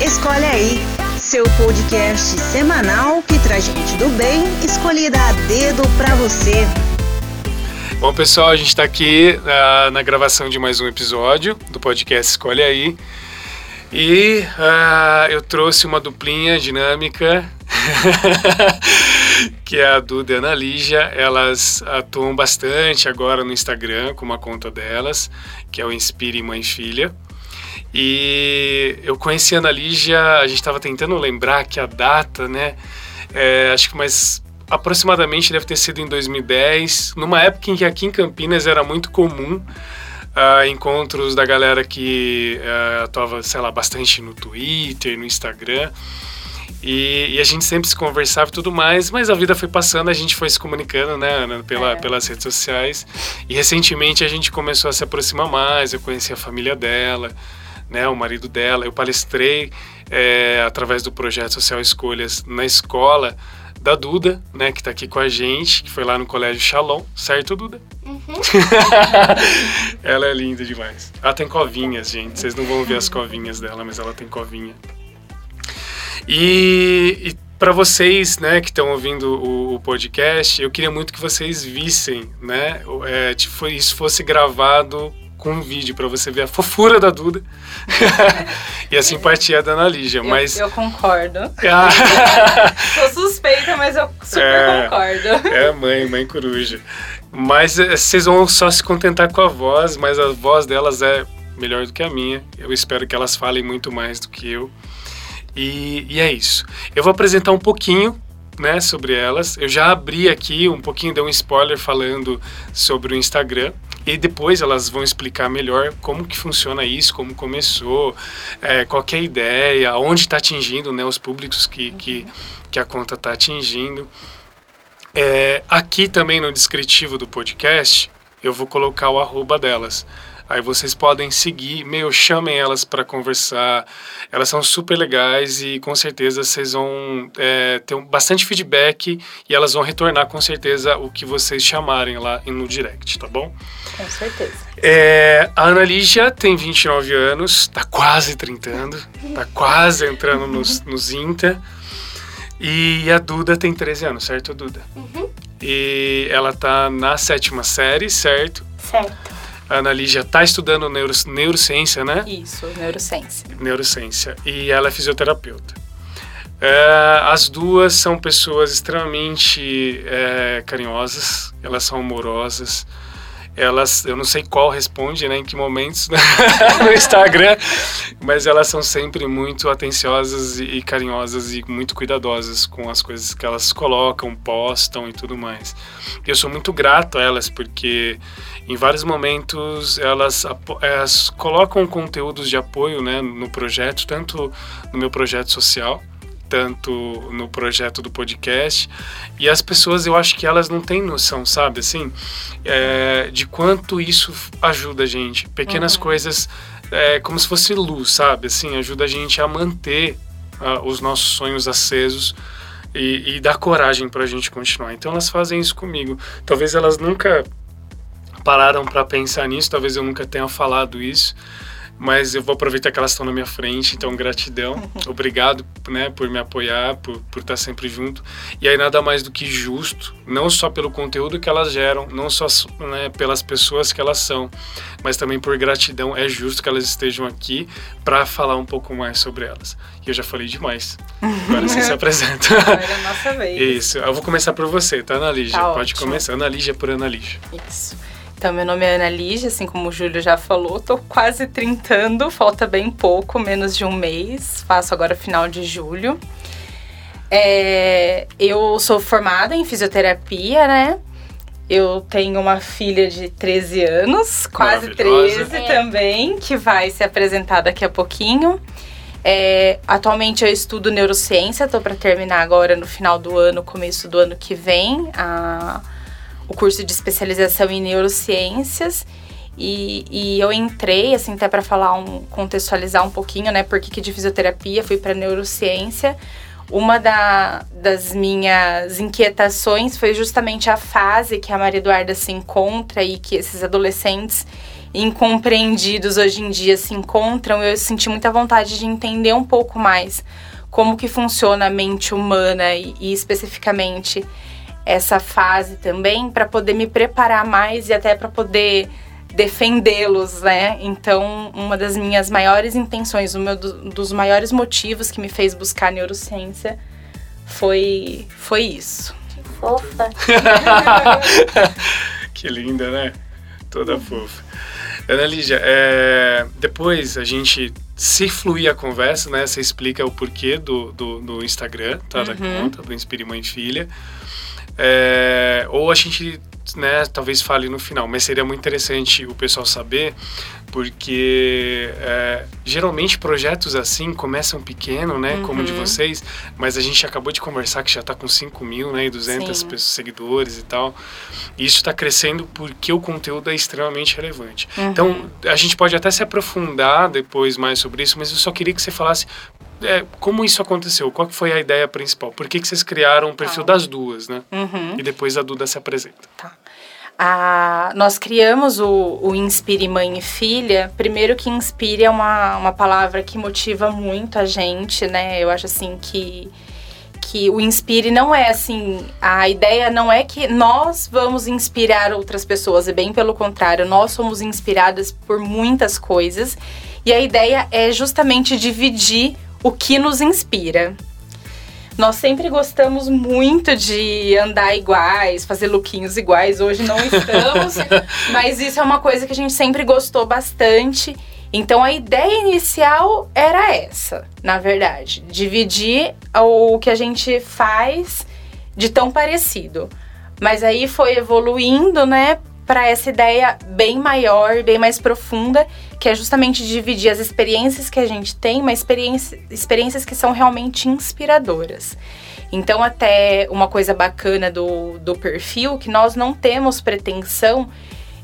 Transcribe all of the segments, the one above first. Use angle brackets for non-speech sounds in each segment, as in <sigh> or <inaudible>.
Escolhe aí, seu podcast semanal que traz gente do bem escolhida a dedo pra você. Bom, pessoal, a gente está aqui uh, na gravação de mais um episódio do podcast Escolhe Aí. E uh, eu trouxe uma duplinha dinâmica, <laughs> que é a Duda e a Ana Lígia. Elas atuam bastante agora no Instagram com uma conta delas, que é o Inspire Mãe Filha. E eu conheci a Ana Lígia, a gente estava tentando lembrar que a data, né? É, acho que mais aproximadamente deve ter sido em 2010, numa época em que aqui em Campinas era muito comum uh, encontros da galera que uh, atuava, sei lá, bastante no Twitter, no Instagram. E, e, a gente sempre se conversava e tudo mais, mas a vida foi passando, a gente foi se comunicando, né, Ana, pela, é. pelas redes sociais. E recentemente a gente começou a se aproximar mais, eu conheci a família dela, né, o marido dela. Eu palestrei é, através do projeto Social Escolhas na escola da Duda, né, que está aqui com a gente, que foi lá no Colégio Shalom, certo, Duda? Uhum. <laughs> ela é linda demais. Ela tem covinhas, gente. Vocês não vão ver as covinhas dela, mas ela tem covinha. E, e para vocês, né, que estão ouvindo o, o, podcast, eu queria muito que vocês vissem, né, é, tipo, isso fosse gravado com um vídeo para você ver a fofura da Duda <laughs> e a simpatia da Ana Lígia. Mas... Eu, concordo. <laughs> Ah. <laughs> Sou suspeita, mas eu super é, concordo. É, mãe, mãe coruja. Mas é, vocês vão só se contentar com a voz, mas a voz delas é melhor do que a minha. Eu espero que elas falem muito mais do que eu. E, e é isso. Eu vou apresentar um pouquinho né, sobre elas. Eu já abri aqui um pouquinho, dei um spoiler falando sobre o Instagram. E depois elas vão explicar melhor como que funciona isso, como começou, é, qual é a ideia, onde está atingindo né, os públicos que, que, que a conta está atingindo. É, aqui também no descritivo do podcast, eu vou colocar o arroba delas. Aí vocês podem seguir, meu, chamem elas para conversar. Elas são super legais e com certeza vocês vão é, ter um, bastante feedback e elas vão retornar com certeza o que vocês chamarem lá no direct, tá bom? Com certeza. É, a Ana Lígia tem 29 anos, tá quase trintando, tá quase entrando nos, <laughs> nos INTA. E a Duda tem 13 anos, certo, Duda? Uhum. E ela tá na sétima série, certo? Certo. A Ana Lígia está estudando neuro, neurociência, né? Isso, neurociência. Neurociência. E ela é fisioterapeuta. É, as duas são pessoas extremamente é, carinhosas, elas são amorosas, elas, eu não sei qual responde, né, em que momentos <laughs> no Instagram, mas elas são sempre muito atenciosas e, carinhosas e muito cuidadosas com as coisas que elas colocam, postam e tudo mais. E eu sou muito grato a elas porque em vários momentos elas, elas colocam conteúdos de apoio, né, no projeto, tanto no meu projeto social, tanto no projeto do podcast. E as pessoas, eu acho que elas não têm noção, sabe, assim, é, de quanto isso ajuda a gente. Pequenas uhum. coisas, é, como se fosse luz, sabe, assim, ajuda a gente a manter uh, os nossos sonhos acesos. E, e dar coragem para a gente continuar. Então elas fazem isso comigo. Talvez elas nunca pararam para pensar nisso, talvez eu nunca tenha falado isso, mas eu vou aproveitar que elas estão na minha frente, então gratidão, <laughs> obrigado, né, por me apoiar, por, por estar sempre junto, e aí nada mais do que justo, não só pelo conteúdo que elas geram, não só né, pelas pessoas que elas são, mas também por gratidão, é justo que elas estejam aqui para falar um pouco mais sobre elas. E eu já falei demais, agora você se <laughs> apresenta. Agora é a nossa vez. Isso, eu vou começar por você, tá, Ana Lígia? Tá Pode ótimo. começar, Ana Lígia por Ana Lígia. Isso. Então, meu nome é Ana Lígia, assim como o Júlio já falou, tô quase trintando, falta bem pouco, menos de um mês, faço agora final de julho. É, eu sou formada em fisioterapia, né? Eu tenho uma filha de 13 anos, quase 13 é. também, que vai se apresentar daqui a pouquinho. É, atualmente eu estudo neurociência, estou para terminar agora no final do ano, começo do ano que vem, a o curso de especialização em neurociências. E, e eu entrei, assim, até para falar, um, contextualizar um pouquinho, né, por que de fisioterapia, fui para neurociência, uma da, das minhas inquietações foi justamente a fase que a Maria Eduarda se encontra e que esses adolescentes incompreendidos hoje em dia se encontram. Eu senti muita vontade de entender um pouco mais como que funciona a mente humana e, e especificamente essa fase também para poder me preparar mais e até para poder defendê-los, né? Então, uma das minhas maiores intenções, um dos maiores motivos que me fez buscar neurociência foi foi isso. Que fofa. <laughs> que linda, né? Toda fofa. Ana Lígia, é, depois a gente, se fluir a conversa, né? Você explica o porquê do, do, do Instagram, tá? Da uhum. conta, do Inspire Mãe e Filha. É, ou a gente né, talvez fale no final, mas seria muito interessante o pessoal saber, porque é, geralmente projetos assim começam pequeno, né, uhum. como o de vocês, mas a gente acabou de conversar que já está com 5 mil, né, e 200 pessoas, seguidores e tal. E isso está crescendo porque o conteúdo é extremamente relevante. Uhum. Então, a gente pode até se aprofundar depois mais sobre isso, mas eu só queria que você falasse é, como isso aconteceu? Qual foi a ideia principal? Por que, que vocês criaram o perfil tá. das duas, né? Uhum. E depois a Duda se apresenta. Tá. Ah, nós criamos o, o, Inspire Mãe e Filha. Primeiro que Inspire é uma, uma palavra que motiva muito a gente, né? Eu acho assim que que o inspire não é assim, a ideia não é que nós vamos inspirar outras pessoas, é bem pelo contrário, nós somos inspiradas por muitas coisas e a ideia é justamente dividir o que nos inspira. Nós sempre gostamos muito de andar iguais, fazer lookinhos iguais. Hoje não estamos, <laughs> mas isso é uma coisa que a gente sempre gostou bastante. Então a ideia inicial era essa, na verdade, dividir o que a gente faz de tão parecido. Mas aí foi evoluindo, né, para essa ideia bem maior, bem mais profunda, que é justamente dividir as experiências que a gente tem, mas experiência, experiências que são realmente inspiradoras. Então, até uma coisa bacana do, do perfil, que nós não temos pretensão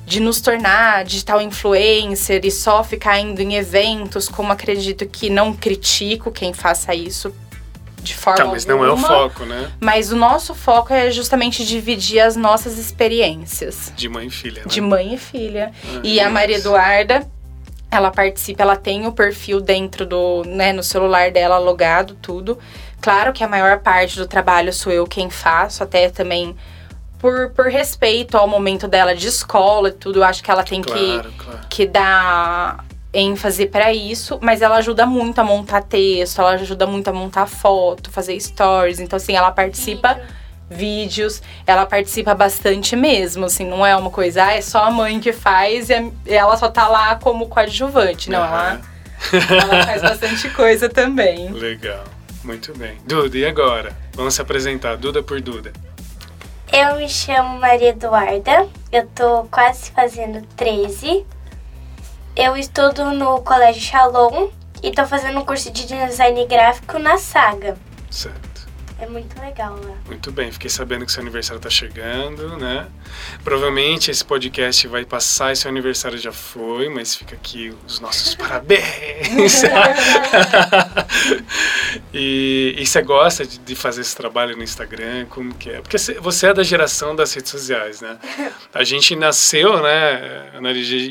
de nos tornar digital influencer e só ficar indo em eventos, como acredito que não critico quem faça isso, de forma tá, mas alguma, não é o foco, né? Mas o nosso foco é justamente dividir as nossas experiências. De mãe e filha, né? De mãe e filha. Ah, e a Maria Eduarda, ela participa, ela tem o perfil dentro do, né, no celular dela logado, tudo. Claro que a maior parte do trabalho sou eu quem faço, até também por, por respeito ao momento dela de escola e tudo, eu acho que ela tem claro, que, claro. que dar ênfase para isso, mas ela ajuda muito a montar texto, ela ajuda muito a montar foto, fazer stories. Então, assim, ela participa vídeos, ela participa bastante mesmo, assim, não é uma coisa, ah, é só a mãe que faz e ela só tá lá como coadjuvante, não, uhum. ela, ela faz bastante coisa também. Legal, muito bem. Duda, e agora? Vamos se apresentar, Duda por Duda. Eu me chamo Maria Eduarda, eu tô quase fazendo 13 eu estudo no Colégio Shalom e tô fazendo um curso de design gráfico na Saga. Certo. É muito legal lá. Muito bem, fiquei sabendo que seu aniversário está chegando, né? Provavelmente esse podcast vai passar e seu aniversário já foi, mas fica aqui os nossos <laughs> parabéns. <laughs> e, e você gosta de, de, fazer esse trabalho no Instagram? Como que é? Porque você é da geração das redes sociais, né? <laughs> A gente nasceu, né,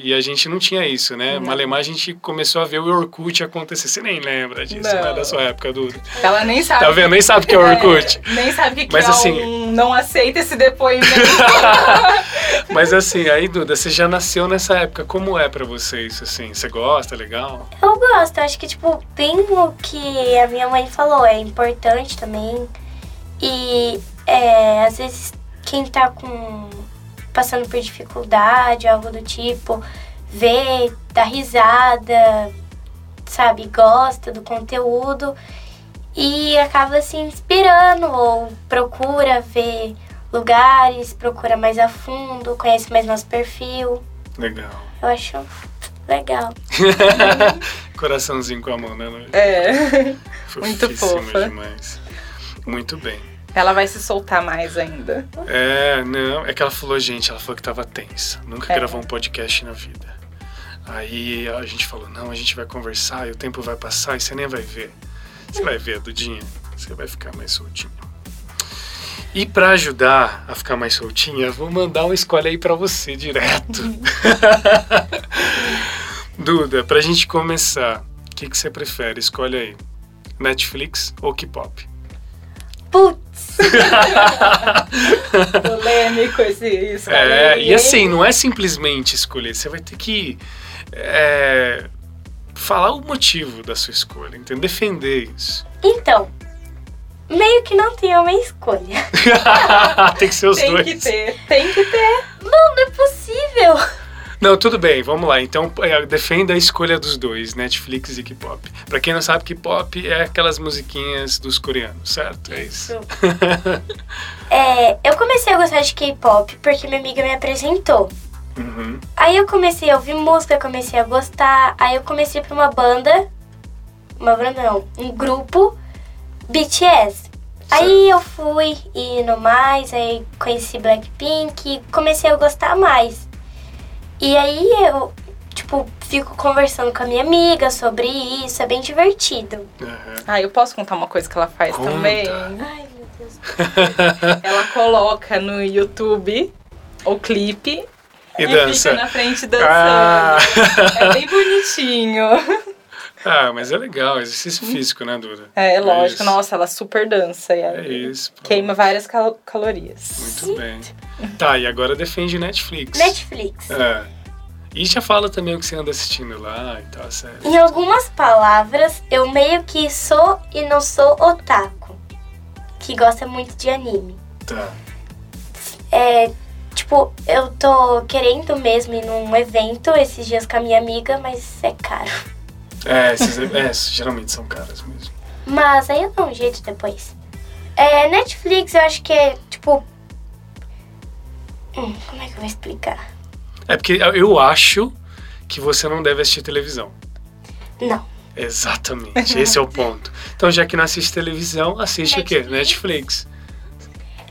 e a gente não tinha isso, né? Não. Malemar a gente começou a ver o Orkut acontecer. Você nem lembra disso, não. né? Da sua época, Duda. Ela nem sabe. Tá vendo? Nem sabe o que é o Orkut. É, nem sabe o que, que Mas, é assim, um não aceita esse depoimento. <laughs> Mas assim, aí, Duda, você já nasceu nessa época. Como é para você isso, assim? Você gosta? Legal? Eu gosto. Eu acho que, tipo, bem o que a minha mãe falou. É importante também. E, é, às vezes, quem tá com... Passando por dificuldade, algo do tipo, vê, dá risada, sabe? Gosta do conteúdo e acaba se inspirando ou procura ver lugares, procura mais a fundo, conhece mais nosso perfil. Legal. Eu acho legal. <laughs> Coraçãozinho com a mão, né, Lu? É. <laughs> Muito fofa. demais. Muito bem. Ela vai se soltar mais ainda. É, não, é que ela falou, gente, ela falou que tava tensa. Nunca é. gravou um podcast na vida. Aí a gente falou, não, a gente vai conversar e o tempo vai passar e você nem vai ver. Você vai ver, Dudinha. Você vai ficar mais soltinho. E para ajudar a ficar mais soltinha, vou mandar uma escolha aí para você direto. <laughs> Duda, pra gente começar, o que, que você prefere? Escolhe aí. Netflix ou K-pop? Putz! <laughs> Polêmico esse isso. É, e assim, não é simplesmente escolher, você vai ter que é, falar o motivo da sua escolha, entendeu? Defender isso. <laughs> Então, meio que não tem uma escolha. <laughs> tem que ser os tem dois. Tem que ter, tem que ter. Não, não é possível. Não, tudo bem, vamos lá. Então, é, defenda a escolha dos dois, Netflix e K-pop. Pra quem não sabe, K-pop é aquelas musiquinhas dos coreanos, certo? É isso. <laughs> é, eu comecei a gostar de K-pop porque minha amiga me apresentou. Uhum. Aí eu comecei a ouvir música, comecei a gostar. Aí eu comecei pra uma banda. Uma banda não, um grupo BTS. Aí eu fui indo mais, aí conheci Blackpink e comecei a gostar mais. E aí eu, tipo, fico conversando com a minha amiga sobre isso, é bem divertido. Uhum. Ah, eu posso contar uma coisa que ela faz Conta. também? Ai, meu Deus. <laughs> Ela coloca no YouTube o clipe E e, dança. fica na frente dançando. Ah. É bem bonitinho. ah, mas é legal, exercício físico, né, Duda? É, lógico. isso. Nossa, ela super dança. E É aí isso. pronto. Queima várias cal- calorias. Muito bem. Tá, e agora defende Netflix. Netflix. É. E já fala também o que você anda assistindo lá e tal, sério. Em algumas palavras, eu meio que sou e não sou otaku. Que gosta muito de anime. Tá. É, tipo, eu tô querendo mesmo ir num evento esses dias com a minha amiga, mas é caro. É, esses, é, geralmente são caras mesmo. Mas aí eu dou um jeito depois. É, Netflix eu acho que é, tipo... Hum, como é que eu vou explicar? É porque eu acho que você não deve assistir televisão. Não. Exatamente, <laughs> esse é o ponto. Então, já que não assiste televisão, assiste o quê? Netflix.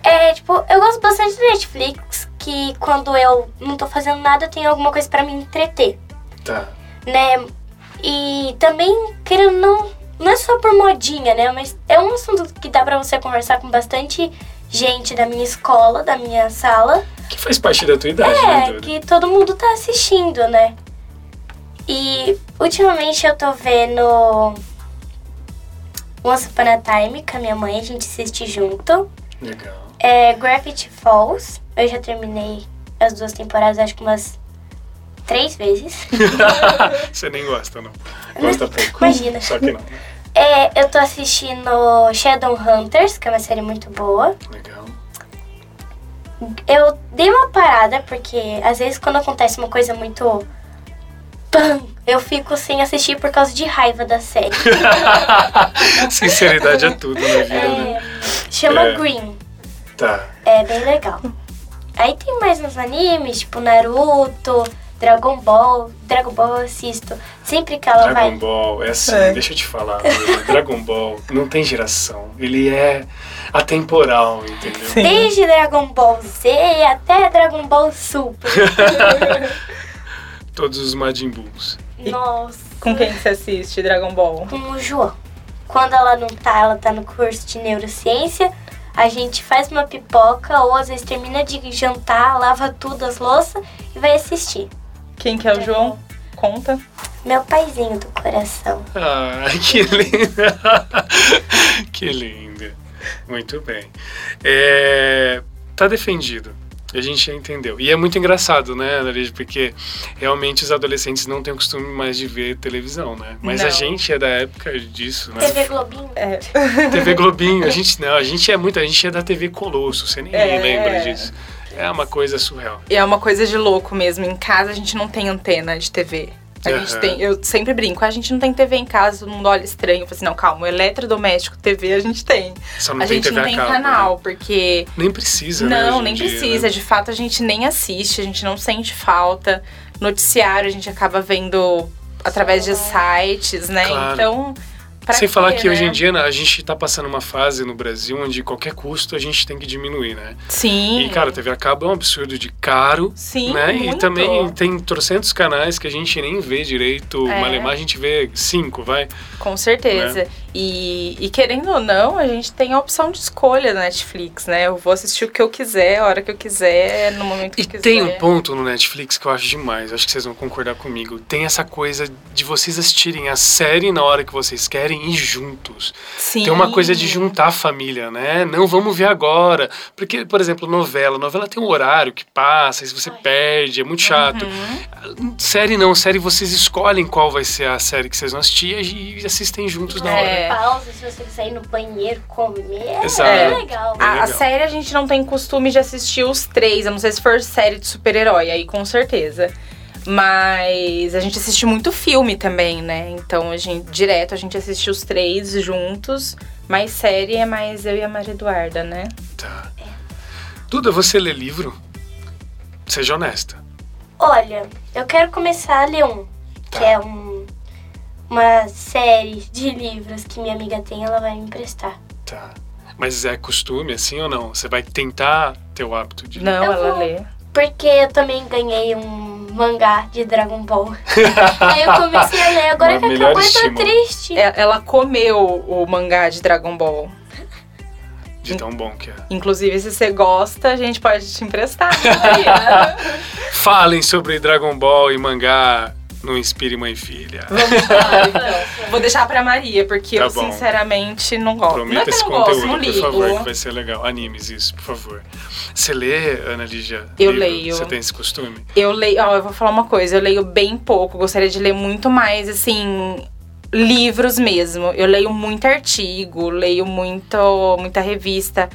É, tipo, eu gosto bastante de Netflix, que quando eu não tô fazendo nada, tem alguma coisa pra me entreter, Tá. né? E também, querendo não, não é só por modinha, né? Mas é um assunto que dá pra você conversar com bastante gente da minha escola, da minha sala. Que faz parte da tua idade, né, É, que todo mundo tá assistindo, né? E ultimamente eu tô vendo Once Upon a Time com a minha mãe, a gente assiste junto. Legal. É Gravity Falls, eu já terminei as duas temporadas, acho que umas três vezes. <laughs> você nem gosta, não? Gosta pouco. Imagina. Só que não. É, eu tô assistindo Shadowhunters, que é uma série muito boa. Legal. Eu dei uma parada, porque às vezes quando acontece uma coisa muito. Pam! Eu fico sem assistir por causa de raiva da série. <laughs> Sinceridade é tudo na vida, né? É, chama É. Green. Tá. É bem legal. Aí tem mais uns animes, tipo Naruto, Dragon Ball. Dragon Ball eu assisto. Sempre que ela Dragon vai. Ball, é assim, É. deixa eu te falar, <laughs> Dragon Ball não tem geração. Ele é atemporal, entendeu? Sim. Desde Dragon Ball Z até Dragon Ball Super. <laughs> Todos os Majin Bulls. Nossa. Com quem que você assiste Dragon Ball? Com o João. Quando ela não tá, ela tá no curso de neurociência. A gente faz uma pipoca ou às vezes termina de jantar, lava tudo as louças e vai assistir. Quem que é o João? Conta. Meu paizinho do coração. Ah, <laughs> que linda! <laughs> que linda. Muito bem. É, tá defendido. A gente já entendeu. E é muito engraçado, né, Analise? Porque realmente os adolescentes não têm o costume mais de ver televisão, né? Mas a Não. gente é da época disso, né? TV Globinho. É. TV Globinho, a gente não, a gente é muito, a gente é da TV Colosso, você nem É. lembra disso. É uma coisa surreal. E é uma coisa de louco mesmo. Em casa a gente não tem antena de TV. A gente Aham. tem, eu sempre brinco, a gente não tem TV em casa, todo mundo olha estranho. Eu falo assim, não, calma, o eletrodoméstico TV a gente tem. Só não a tem gente TV não a tem cabo, canal, porque. né? Nem precisa, né? Não, em nem dia, precisa. né? De fato, a gente nem assiste, a gente não sente falta. Noticiário a gente acaba vendo através de sites, né? Claro. Então, Pra Sem falar que hoje né? em dia né, a gente tá passando uma fase no Brasil onde qualquer custo a gente tem que diminuir, né? Sim. E, cara, a TV a cabo é um absurdo de caro, Sim, né? E muito. também tem trocentos canais que a gente nem vê direito. É. Malemar a gente vê cinco, vai. Com certeza. Né? E, e querendo ou não, a gente tem a opção de escolha na Netflix, né? Eu vou assistir o que eu quiser, a hora que eu quiser, no momento que E eu quiser. tem um ponto no Netflix que eu acho demais, acho que vocês vão concordar comigo. Tem essa coisa de vocês assistirem a série na hora que vocês querem e juntos. Sim. Tem uma coisa de juntar a família, né? Não vamos ver agora. Porque, por exemplo, novela. Novela tem um horário que passa, e se você perde, é muito chato. Uhum. Série não, série vocês escolhem qual vai ser a série que vocês vão assistir e assistem juntos na hora. É. Pausa, se você quiser ir no banheiro, comer. É Exato. bem legal. A, a legal. série a gente não tem costume de assistir os três, a não sei se for série de super-herói, aí com certeza. Mas a gente assiste muito filme também, né? Então a gente direto a gente assiste os três juntos, mas série é mais eu e a Maria Eduarda, né? Tá. Duda, você lê livro? Seja honesta. Olha, eu quero começar a ler um, Tá. que é um, uma série de livros que minha amiga tem, ela vai me emprestar. Tá. Mas é costume, assim ou não? Você vai tentar ter o hábito de ler? Não, Eu ela vou. lê. Porque eu também ganhei um mangá de Dragon Ball. Aí eu comecei a ler, agora Uma que acabou eu tô triste. É, Ela comeu o mangá de Dragon Ball. De tão bom que é. Inclusive, se você gosta, a gente pode te emprestar. <laughs> Falem sobre Dragon Ball e mangá no Inspire Mãe e Filha. Vamos lá, <laughs> então. Vou deixar pra Maria, porque Tá eu bom. sinceramente não gosto. não é Prometa que eu esse não gosto, conteúdo, não por favor, que vai ser legal. Animes, isso, por favor. Você lê, Ana Lígia? Eu livro? leio. Você tem esse costume? Eu leio, ó, eu vou falar uma coisa, eu leio bem pouco, gostaria de ler muito mais, assim, livros mesmo. Eu leio muito artigo, leio muito, muita revista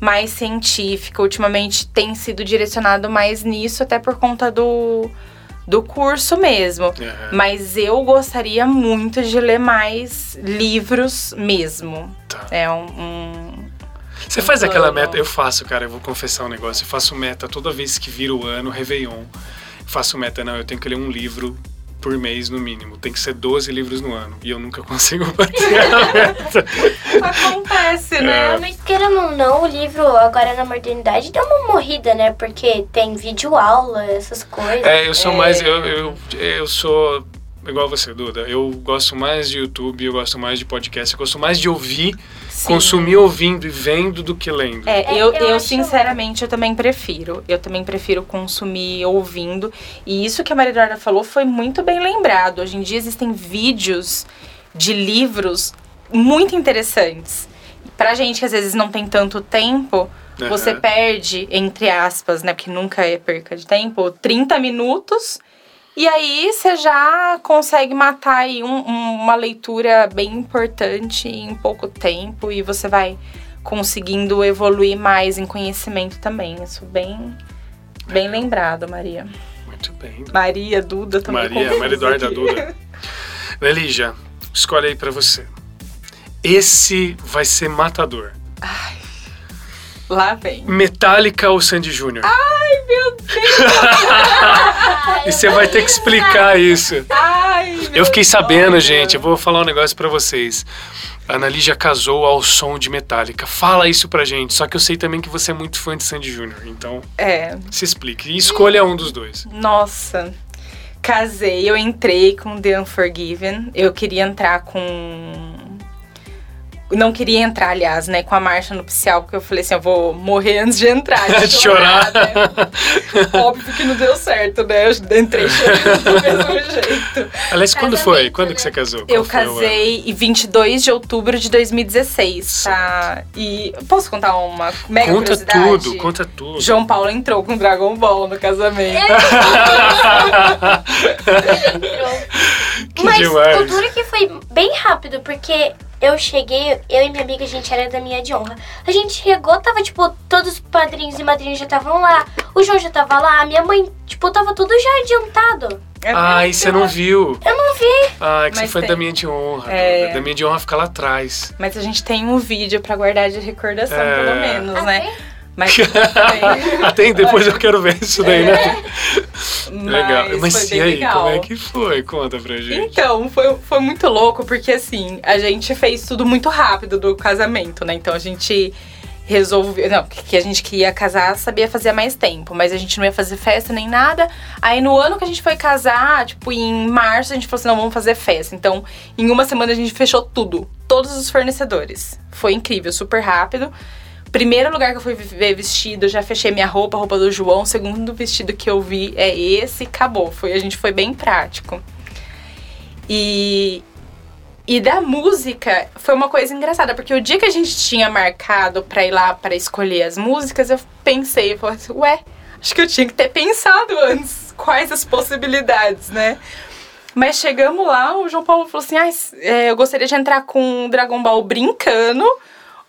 mais científica. Ultimamente tem sido direcionado mais nisso, até por conta do, do curso mesmo. Aham. Mas eu gostaria muito de ler mais livros mesmo. Tá. É um. um- Você faz aquela meta? Eu faço, cara, eu vou confessar um negócio. Eu faço meta toda vez que vira o ano, Réveillon. Eu faço meta, não, eu tenho que ler um livro por mês no mínimo. Tem que ser 12 livros no ano. E eu nunca <laughs> consigo bater a meta. Acontece, né? É. Mas querendo ou não, o livro agora na modernidade deu uma morrida, né? Porque tem vídeo aula, essas coisas. É, eu sou É. mais. Eu, eu, eu sou igual você, Duda. Eu gosto mais de YouTube, eu gosto mais de podcast, eu gosto mais de ouvir, Sim. consumir ouvindo e vendo do que lendo. É, É, eu, eu eu sinceramente, eu também prefiro. Eu também prefiro consumir ouvindo. E isso que a Maria Eduarda falou foi muito bem lembrado. Hoje em dia existem vídeos de livros muito interessantes. Pra gente que às vezes não tem tanto tempo, você Aham. perde, entre aspas, né? Porque nunca é perca de tempo, 30 minutos. E aí você já consegue matar aí um- um- uma leitura bem importante em pouco tempo e você vai conseguindo evoluir mais em conhecimento também. Isso bem, bem lembrado, Maria. Muito bem. Maria, Duda também. Maria, Maria Eduarda. Duda. <laughs> Nelígia, escolhe aí pra você. Esse vai ser matador. Lá vem. Metallica ou Sandy Júnior? Ai, meu Deus! <laughs> E você vai ter que explicar isso. Ai, Eu fiquei sabendo, Deus. gente, eu vou falar um negócio pra vocês. A Ana Lígia casou ao som de Metallica. Fala isso pra gente. Só que eu sei também que você é muito fã de Sandy Júnior. Então, É, se explique. E escolha um dos dois. Nossa, casei, eu entrei com The Unforgiven. Eu queria entrar com. Não queria entrar, aliás, né, com a marcha nupcial, porque eu falei assim: eu vou morrer antes de entrar. De <laughs> Chorar. né? <laughs> Óbvio que não deu certo, né? Eu entrei chorando do mesmo <laughs> jeito. Aliás, quando foi? Casamento, Quando né? que você casou? Eu Qual casei em 22 de outubro de 2016, tá? E posso contar uma mega Conta curiosidade? tudo, conta tudo. João Paulo entrou com Dragon Ball no casamento. que Mas demais. o duro é que foi bem rápido, porque eu cheguei, eu e minha amiga, a gente era da minha de honra. A gente chegou, tava, tipo, todos os padrinhos e madrinhas já estavam lá. O João já tava lá, a minha mãe, tipo, tava tudo já adiantado. É Ai, você não viu. Eu não vi. Ai, que você Mas foi tem. da minha de honra. É. Da minha de honra fica lá atrás. Mas a gente tem um vídeo pra guardar de recordação, É. pelo menos, Ah, né? tem? Mas <laughs> Até depois eu quero ver isso daí, né? legal. Mas, Mas e aí, legal. como é que foi? Conta pra gente. Então, foi, foi muito louco, porque assim, a gente fez tudo muito rápido do casamento, né? Então a gente resolveu. Não, que a gente queria casar, sabia fazer mais tempo, mas a gente não ia fazer festa nem nada. Aí no ano que a gente foi casar, tipo, em março, a gente falou assim: não, vamos fazer festa. Então, em uma semana a gente fechou tudo, todos os fornecedores. Foi incrível, super rápido. Primeiro lugar que eu fui ver vestido, já fechei minha roupa, a roupa do João. O segundo vestido que eu vi é esse, acabou. Foi, a gente foi bem prático. E, e da música foi uma coisa engraçada, porque o dia que a gente tinha marcado pra ir lá para escolher as músicas, eu pensei, eu falei assim, ué, acho que eu tinha que ter pensado antes quais as possibilidades, né? Mas chegamos lá, o João Paulo falou assim: ah, eu gostaria de entrar com Dragon Ball brincando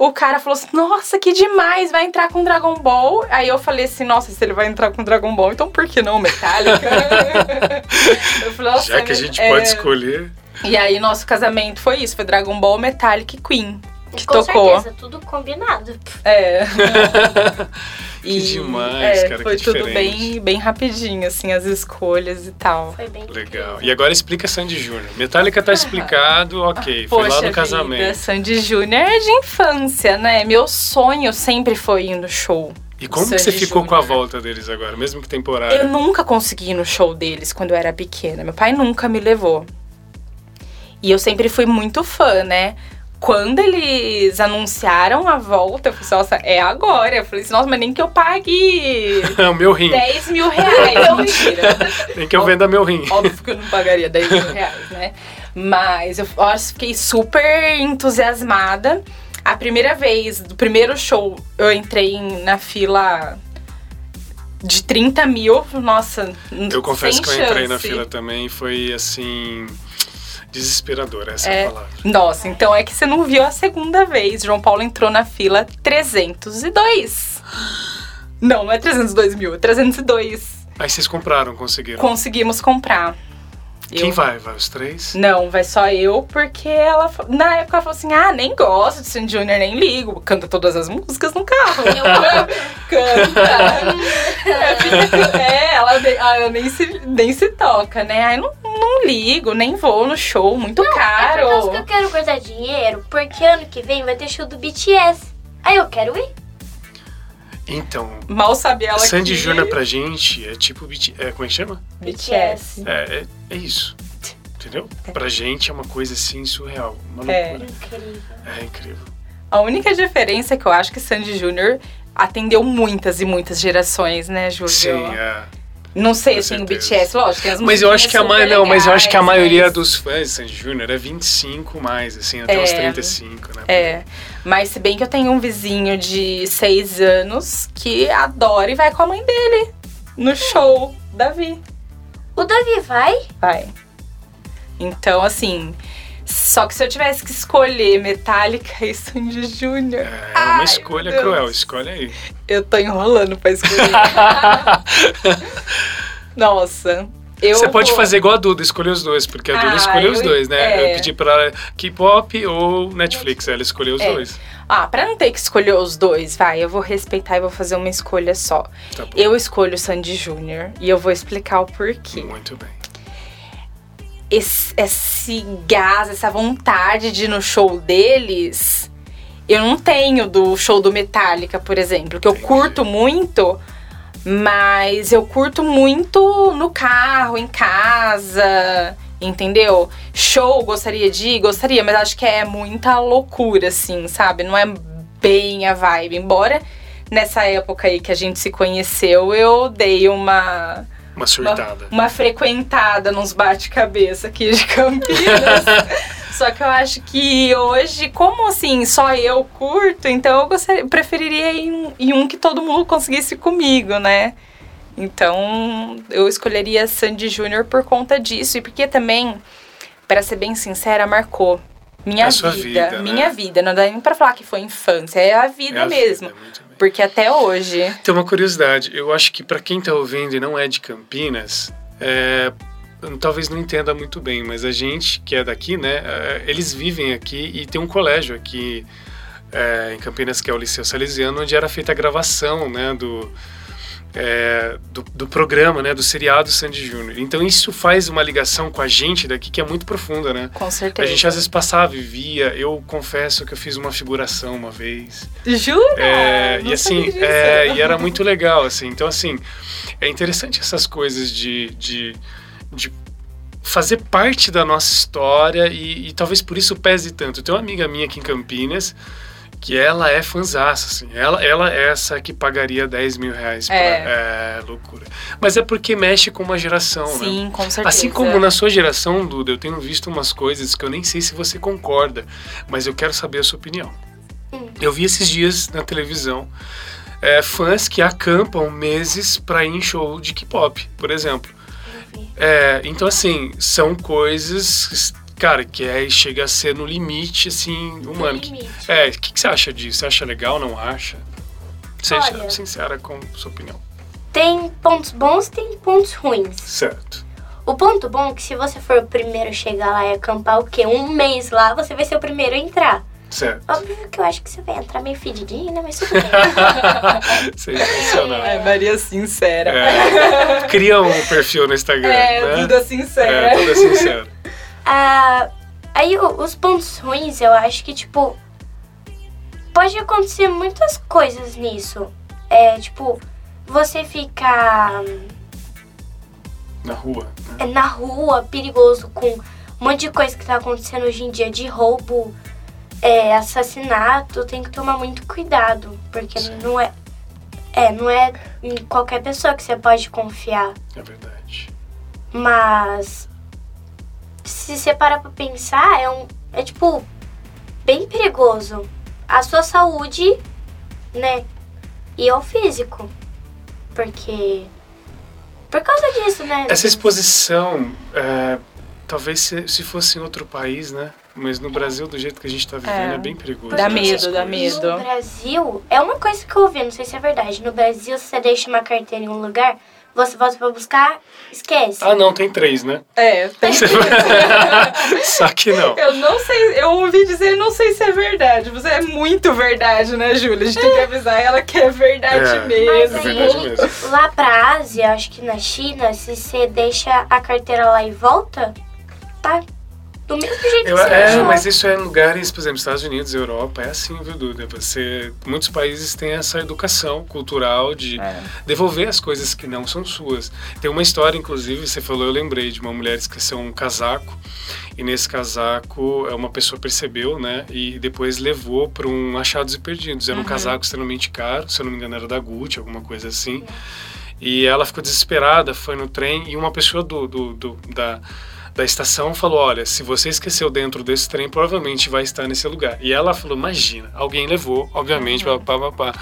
o cara falou assim: Nossa, que demais, vai entrar com Dragon Ball. Aí eu falei assim: Nossa, se ele vai entrar com Dragon Ball, então por que não Metallica? <laughs> eu falei, Nossa, Já que a gente é... pode escolher. E aí, nosso casamento foi isso: foi Dragon Ball, Metallica e Queen. Que com tocou. certeza, tudo combinado. É. <laughs> <laughs> <laughs> Que e, demais, é, cara, Foi que tudo bem, bem rapidinho, assim, as escolhas e tal. Foi bem Legal. E agora explica Sandy Júnior. Metallica tá <laughs> explicado, ok. Poxa foi lá no vida, casamento. Sandy Júnior é de infância, né? Meu sonho sempre foi ir no show. E como Sandy que você ficou Junior. com a volta deles agora, mesmo que temporária? Eu nunca consegui ir no show deles quando eu era pequena. Meu pai nunca me levou. E eu sempre fui muito fã, né? Quando eles anunciaram a volta, eu falei assim, nossa, é agora. Eu falei assim, nossa, mas nem que eu pague <laughs> o meu rim. 10 mil reais. <laughs> mentira. Nem que eu venda meu rim. Óbvio que eu não pagaria 10 mil reais, né? Mas eu acho, fiquei super entusiasmada. A primeira vez, do primeiro show, eu entrei na fila de 30 mil. Nossa, Eu confesso que eu entrei na fila também. Foi assim Desesperadora, essa é, é palavra. Nossa, então é que você não viu a segunda vez. João Paulo entrou na fila 302. Não, não é 302 mil, é 302. Aí vocês compraram, conseguiram? Conseguimos comprar. Quem eu... vai? Vai os três? Não, vai só eu, porque ela. Na época ela falou assim: ah, nem gosto de Sandy Junior, nem ligo. Canta todas as músicas no carro. Eu canta. <laughs> é, ela, ela nem, se, nem se toca, né? Aí não, não ligo, nem vou no show, muito não, caro. É por que eu quero guardar dinheiro, porque ano que vem vai ter show do BTS. Aí eu quero ir. Então. Mal sabe ela Sandy que... Júnior pra gente é tipo. É, como é que chama? BTS. É, é, é isso. Entendeu? É. Pra gente é uma coisa assim surreal. Uma é. loucura. É incrível. É incrível. A única diferença é que eu acho que Sandy Júnior atendeu muitas e muitas gerações, né, Júlio? Sim, é. Não sei, assim, o BTS, lógico, tem as Mas eu acho que a ma... não, mas eu acho que a maioria mas... dos fãs de Sandy Júnior é 25 mais, assim, até é, os 35, né? É. Mas se bem que eu tenho um vizinho de 6 anos que adora e vai com a mãe dele no show, Davi. O Davi vai? Vai. Então, assim, só que se eu tivesse que escolher Metallica e Sandy Júnior. É, é uma escolha cruel, escolhe aí. Eu tô enrolando pra escolher. <laughs> Nossa. Eu Você pode fazer igual a Duda, escolher os dois, porque a Duda ah, escolheu eu, os dois, né? É. Eu pedi pra ela K-pop ou Netflix, ela escolheu os é. dois. Ah, pra não ter que escolher os dois, vai, eu vou respeitar e vou fazer uma escolha só. Tá eu escolho Sandy Júnior e eu vou explicar o porquê. Muito bem esse, esse gás, essa vontade de ir no show deles, eu não tenho do show do Metallica, por exemplo, que eu curto muito, mas eu curto muito no carro, em casa, entendeu? Show, gostaria de ir, gostaria, mas acho que é muita loucura, assim, sabe? Não é bem a vibe. Embora nessa época aí que a gente se conheceu, eu dei uma uma surtada. Uma, uma frequentada nos bate-cabeça aqui de <laughs> Campinas. só que eu acho que hoje, como assim, só eu curto, então eu gostaria, preferiria ir em um que todo mundo conseguisse comigo, né? Então, eu escolheria Sandy Júnior por conta disso. E porque também, para ser bem sincera, marcou minha vida, vida né? minha vida. Não dá nem pra falar que foi infância, é a vida é a mesmo. Vida, porque até hoje. Tem uma curiosidade. Eu acho que para quem está ouvindo e não é de Campinas, é, talvez não entenda muito bem, mas a gente que é daqui, né? É, eles vivem aqui e tem um colégio aqui é, em Campinas, que é o Liceu Salesiano, onde era feita a gravação né, do, é, do, do, programa, né, do seriado Sandy Júnior. Então isso faz uma ligação com a gente daqui que é muito profunda, né? Com certeza. A gente às vezes passava e via. Eu confesso que eu fiz uma figuração uma vez. Jura? É, e assim, é, e era muito legal, assim. Então assim, é interessante essas coisas de, de, de fazer parte da nossa história e, e, talvez por isso pese tanto. Tem uma amiga minha aqui em Campinas que ela é fanzaça, assim. Ela, ela é essa que pagaria 10 mil reais. Pra, é. é loucura. Mas é porque mexe com uma geração, Sim, né? Sim, com certeza. Assim como na sua geração, Duda, eu tenho visto umas coisas que eu nem sei se você concorda, mas eu quero saber a sua opinião. Hum. Eu vi esses dias na televisão é, fãs que acampam meses para ir em show de K-pop, por exemplo. É, então, assim, são coisas, cara, que é, chega a ser no limite, assim, humano. Que, é, o que, que, você acha disso? Você acha legal, não acha? Seja Olha, sincera com sua opinião. Tem pontos bons tem pontos ruins. Certo. O ponto bom é que se você for o primeiro a chegar lá e acampar o quê? Um mês lá, você vai ser o primeiro a entrar. Certo. Óbvio que eu acho que você vai entrar meio fedidinha, né? Mas tudo bem. <laughs> Sensacional. É, Maria Sincera. É. Cria um perfil no Instagram, é, né? Duda Sincera. É, Duda Sincera. <laughs> Ah, aí, os pontos ruins, eu acho que, tipo... Pode acontecer muitas coisas nisso. É, tipo, você ficar... Na rua. Né? Na rua, perigoso, com um monte de coisa que tá acontecendo hoje em dia de roubo é, assassinato, tem que tomar muito cuidado, porque Sim. não é, é, não é em qualquer pessoa que você pode confiar. É verdade. Mas se você parar pra pensar, é um. É tipo, bem perigoso. A sua saúde, né? E ao físico. Porque. Por causa disso, né? Essa exposição, é, talvez se, se fosse em outro país, né? Mas no Brasil, do jeito que a gente tá vivendo, é, é bem perigoso. Dá medo, dá medo. No Brasil, é uma coisa que eu ouvi, não sei se é verdade. No Brasil, se você deixa uma carteira em um lugar, você volta pra buscar, esquece. Ah, não, tem três, né? É, tem três. <laughs> Só que não. Eu não sei, eu ouvi dizer, não sei se é verdade. Você é muito verdade, né, Júlia? A gente tem que avisar ela que é verdade é, mesmo. Mas aí, é verdade mesmo. Lá pra Ásia, acho que na China, se você deixa a carteira lá e volta, tá do mesmo jeito eu, que você É, achou. mas isso é em lugares, por exemplo, Estados Unidos, Europa, é assim, viu, Duda? Você, muitos países têm essa educação cultural de é. devolver as coisas que não são suas. Tem uma história, inclusive, você falou, eu lembrei, de uma mulher que esqueceu um casaco, e nesse casaco uma pessoa percebeu, né, e depois levou para um Achados e Perdidos. Era uhum. um casaco extremamente caro, se eu não me engano era da Gucci, alguma coisa assim. E ela ficou desesperada, foi no trem, e uma pessoa do, do, do da da estação falou: Olha, se você esqueceu dentro desse trem, provavelmente vai estar nesse lugar. E ela falou: Imagina, alguém levou, obviamente, uhum. pá, pá, pá.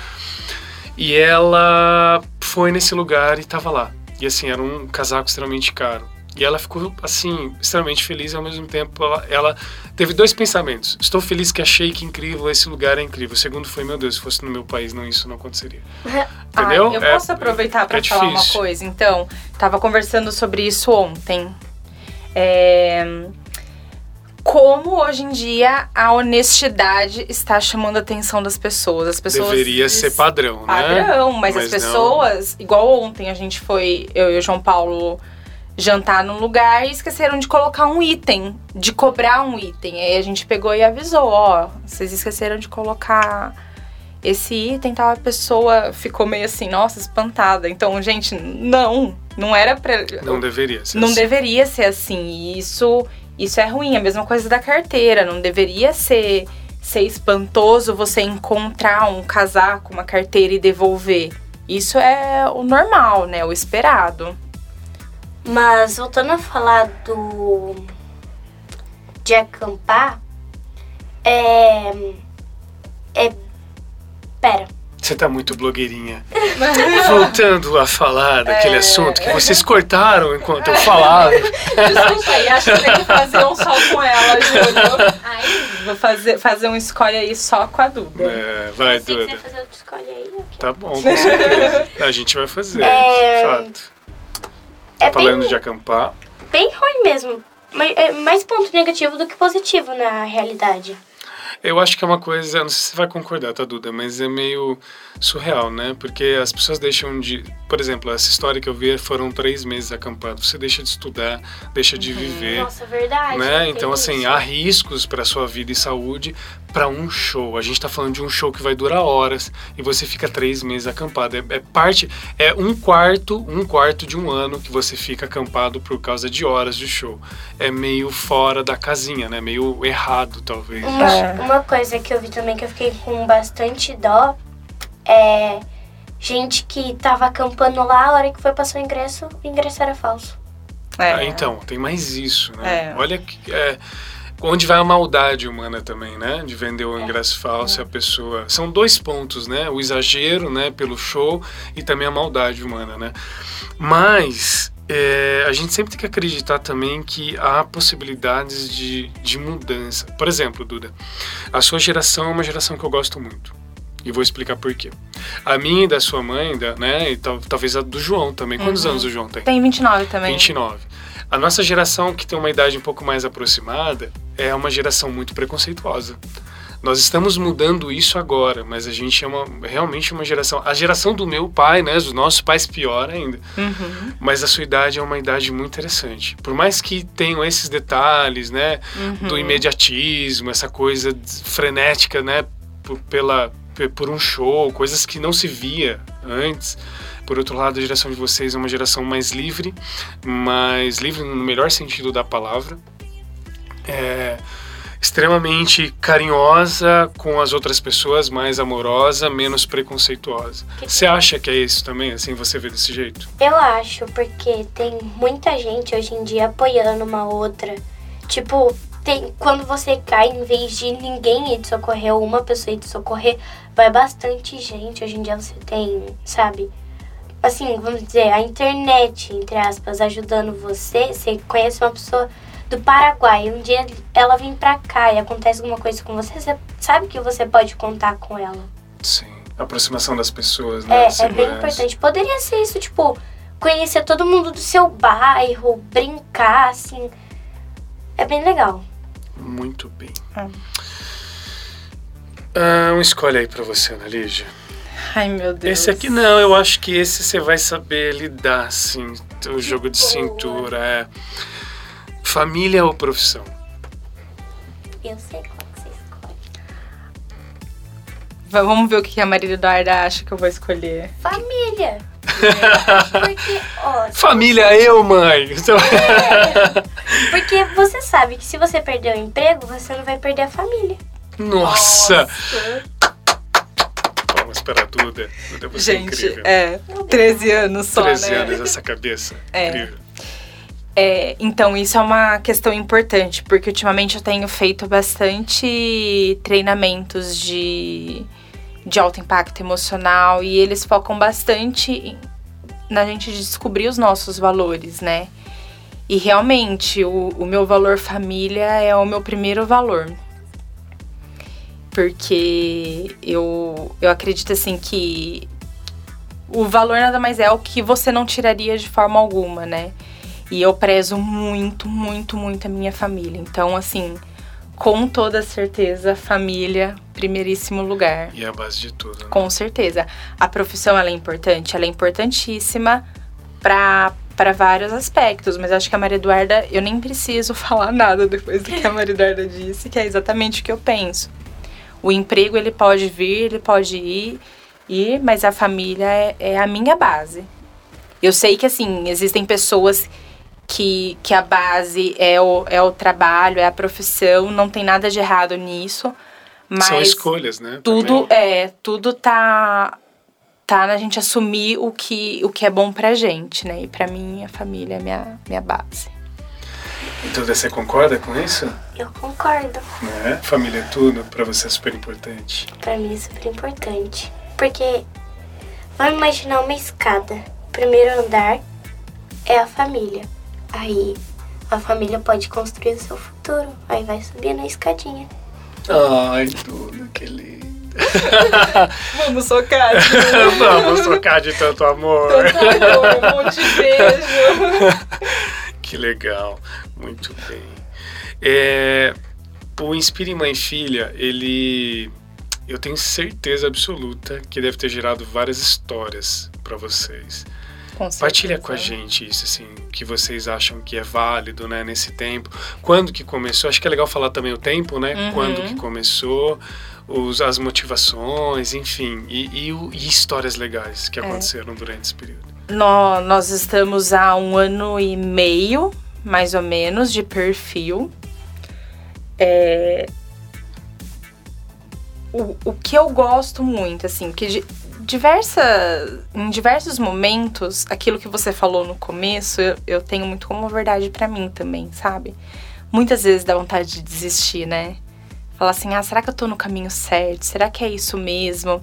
E ela foi nesse lugar e estava lá. E assim, era um casaco extremamente caro. E ela ficou, assim, extremamente feliz e ao mesmo tempo ela, ela, teve dois pensamentos. Estou feliz que achei que incrível, esse lugar é incrível. O segundo foi, meu Deus, se fosse no meu país, não, isso não aconteceria. <laughs> Entendeu? Ah, eu posso é, aproveitar para é falar uma coisa? Então, estava conversando sobre isso ontem é, como hoje em dia a honestidade está chamando a atenção das pessoas. As pessoas deveria ser padrão, padrão né? Padrão, mas, mas, as pessoas, não. igual ontem a gente foi eu e o João Paulo jantar num lugar e esqueceram de colocar um item, de cobrar um item. Aí a gente pegou e avisou, ó, vocês esqueceram de colocar esse item, tal, a pessoa ficou meio assim, nossa, espantada. Então, gente, não, não era pra. Não deveria ser Não assim. deveria ser assim. E isso, isso é ruim. A mesma coisa da carteira. Não deveria ser, ser espantoso você encontrar um casaco, uma carteira e devolver. Isso é o normal, né? O esperado. Mas voltando a falar do. de acampar, é. É Pera. Você tá muito blogueirinha. Voltando a falar daquele é... assunto que vocês cortaram enquanto eu falava. Desculpa aí, acho que tem que fazer um só com ela, Júlio. Ai, vou fazer, fazer um escolhe aí só com a Duda. É, vai, Se Duda. quiser fazer outro escolhe aí, okay. Tá bom, com certeza. A gente vai fazer, é... fato. É Falando bem... de acampar. Bem ruim mesmo. Mas é mais ponto negativo do que positivo na realidade. Eu acho que é uma coisa, não sei se você vai concordar, tá, Duda, mas é meio surreal, né? Porque as pessoas deixam de. Por exemplo, essa história que eu vi foram três meses acampado. Você deixa de estudar, deixa de Uhum. viver. Nossa, verdade. Né? Então, assim, isso. há riscos para sua vida e saúde para um show. A gente está falando de um show que vai durar horas e você fica três meses acampado. É, é parte, é um quarto, um quarto de um ano que você fica acampado por causa de horas de show. É meio fora da casinha, né? Meio errado, talvez. Uma, É. uma coisa que eu vi também que eu fiquei com bastante dó é gente que tava acampando lá, a hora que foi passar o ingresso, o ingresso era falso. É. Ah, então, tem mais isso, né? É. Olha que. É, onde vai a maldade humana também, né? De vender o ingresso falso e a pessoa. São dois pontos, né? O exagero, né? Pelo show e também a maldade humana, né? Mas. é, a gente sempre tem que acreditar também que há possibilidades de, de mudança. Por exemplo, Duda, a sua geração é uma geração que eu gosto muito. E vou explicar por quê. A minha e da sua mãe, da, né? E tal- talvez a do João também. Quantos Uhum. anos o João tem? Tem 29 também. 29. A nossa geração, que tem uma idade um pouco mais aproximada, é uma geração muito preconceituosa. Nós estamos mudando isso agora, mas a gente é uma, realmente uma geração. A geração do meu pai, né? Dos nossos pais, pior ainda. Uhum. Mas a sua idade é uma idade muito interessante. Por mais que tenham esses detalhes, né? Do imediatismo, essa coisa frenética, né? Por, pela, pe- por um show, coisas que não se via antes. Por outro lado, a geração de vocês é uma geração mais livre, mais livre no melhor sentido da palavra. É extremamente carinhosa com as outras pessoas, mais amorosa, menos preconceituosa. Você acha que é isso também? Assim, você vê desse jeito? Eu acho, porque tem muita gente hoje em dia apoiando uma outra. Tipo, tem, quando você cai, em vez de ninguém ir te socorrer ou uma pessoa ir te socorrer, vai bastante gente. Hoje em dia você tem, sabe? Assim, vamos dizer, a internet, entre aspas, ajudando você. Você conhece uma pessoa do Paraguai, um dia ela vem pra cá e acontece alguma coisa com você, você sabe que você pode contar com ela. Sim. A aproximação das pessoas, né? É, é bem importante. Poderia ser isso, tipo, conhecer todo mundo do seu bairro, brincar, assim. É bem legal. Muito bem. Ah. Ah, um escolhe aí pra você, Ana Lígia. Ai, meu Deus. Esse aqui não, eu acho que esse você vai saber lidar, assim, o jogo de boa. cintura. É. Família ou profissão? Eu sei qual que você escolhe. Va- Vamos ver o que a Maria Eduarda acha que eu vou escolher. Família. <laughs> Porque, ó, Família, eu, mãe! Então, <laughs> porque você sabe que se você perder o emprego, você não vai perder a família. Nossa! Vamos para a Duda. Duda, você é Gente, incrível. é 13 anos só, 13 né? anos essa cabeça. É. Incrível. É, então, isso é uma questão importante, porque ultimamente eu tenho feito bastante treinamentos de, de alto impacto emocional e eles focam bastante na gente descobrir os nossos valores, né? E realmente, o, o meu valor família é o meu primeiro valor. Porque eu, eu acredito assim que o valor nada mais é o que você não tiraria de forma alguma, né? E eu prezo muito, muito, muito a minha família. Então, assim, com toda certeza, família, primeiríssimo lugar. E a base de tudo. Né? Com certeza. A profissão ela é importante, ela é importantíssima para para vários aspectos, mas acho que a Maria Eduarda, eu nem preciso <laughs> falar nada depois do que a Maria Eduarda disse, que é exatamente o que eu penso. O emprego ele pode vir, ele pode ir, ir mas a família é, é a minha base. Eu sei que assim, existem pessoas que, que a base é o, é o trabalho, é a profissão, não tem nada de errado nisso. Mas São escolhas, né? tudo também. é tudo tá tá na gente assumir o que o que é bom pra gente né e pra mim a família é minha minha base Então você concorda com isso? Eu concordo. Né? Família é tudo, pra você é super importante. Pra mim é super importante. Porque, vamos imaginar uma escada. Primeiro andar é a família. Aí, a família pode construir o seu futuro. Aí vai subir na escadinha. Ai, tudo, que lindo. <laughs> vamos socar <laughs> Vamos tocar de tanto amor. um monte de beijo <laughs> Que legal, muito bem. É, O Inspire Mãe Filha, ele. Eu tenho certeza absoluta que deve ter gerado várias histórias para vocês. Partilha com a gente isso, assim, que vocês acham que é válido, né, nesse tempo. Quando que começou? Acho que é legal falar também o tempo, né? Uhum. Quando que começou, os, as motivações, enfim, e, e, e histórias legais que é. aconteceram durante esse período. Nós, nós estamos há um ano e meio, mais ou menos, de perfil. É, o, o que eu gosto muito, assim, que diversa, em diversos momentos, aquilo que você falou no começo, eu, eu tenho muito como verdade para mim também, sabe? Muitas vezes dá vontade de desistir, né? Falar assim, ah, será que eu tô no caminho certo? Será que é isso mesmo?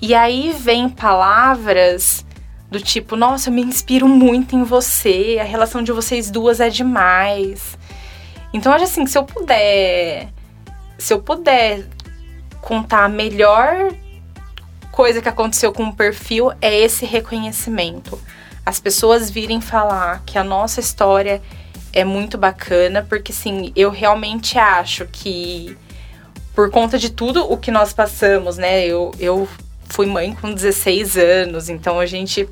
E aí vem palavras do tipo, nossa, eu me inspiro muito em você, a relação de vocês duas é demais. Então, acho assim, se eu puder, se eu puder contar a melhor coisa que aconteceu com o perfil é esse reconhecimento. As pessoas virem falar que a nossa história é muito bacana, porque sim, eu realmente acho que por conta de tudo o que nós passamos, né? Eu, eu fui mãe com 16 anos, então a gente